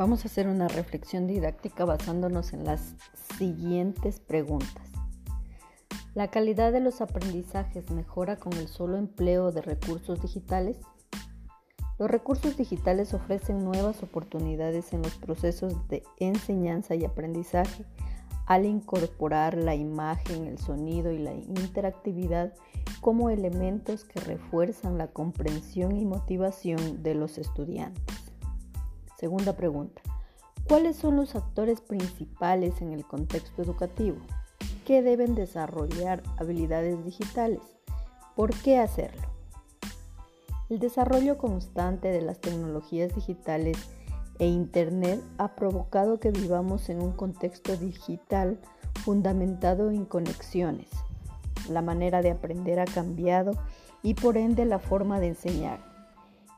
Vamos a hacer una reflexión didáctica basándonos en las siguientes preguntas. ¿La calidad de los aprendizajes mejora con el solo empleo de recursos digitales? Los recursos digitales ofrecen nuevas oportunidades en los procesos de enseñanza y aprendizaje al incorporar la imagen, el sonido y la interactividad como elementos que refuerzan la comprensión y motivación de los estudiantes. Segunda pregunta. ¿Cuáles son los actores principales en el contexto educativo? ¿Qué deben desarrollar habilidades digitales? ¿Por qué hacerlo? El desarrollo constante de las tecnologías digitales e Internet ha provocado que vivamos en un contexto digital fundamentado en conexiones. La manera de aprender ha cambiado y por ende la forma de enseñar.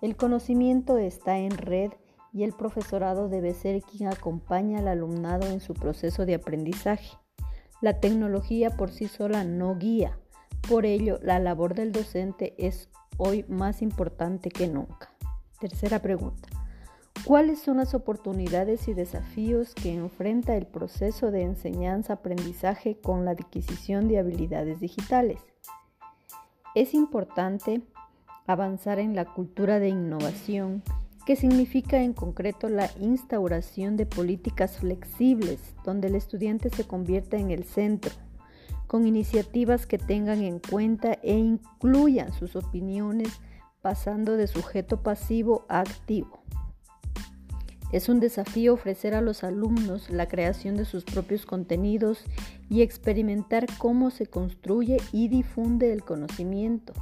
El conocimiento está en red y el profesorado debe ser quien acompaña al alumnado en su proceso de aprendizaje. La tecnología por sí sola no guía, por ello la labor del docente es hoy más importante que nunca. Tercera pregunta. ¿Cuáles son las oportunidades y desafíos que enfrenta el proceso de enseñanza-aprendizaje con la adquisición de habilidades digitales? Es importante avanzar en la cultura de innovación que significa en concreto la instauración de políticas flexibles donde el estudiante se convierta en el centro, con iniciativas que tengan en cuenta e incluyan sus opiniones pasando de sujeto pasivo a activo. Es un desafío ofrecer a los alumnos la creación de sus propios contenidos y experimentar cómo se construye y difunde el conocimiento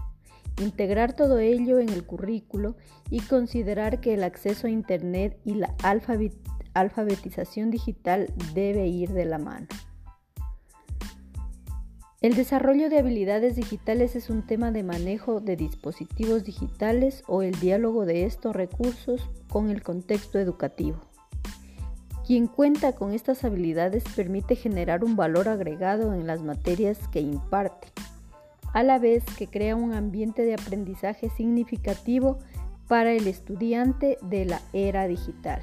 integrar todo ello en el currículo y considerar que el acceso a Internet y la alfabetización digital debe ir de la mano. El desarrollo de habilidades digitales es un tema de manejo de dispositivos digitales o el diálogo de estos recursos con el contexto educativo. Quien cuenta con estas habilidades permite generar un valor agregado en las materias que imparte a la vez que crea un ambiente de aprendizaje significativo para el estudiante de la era digital.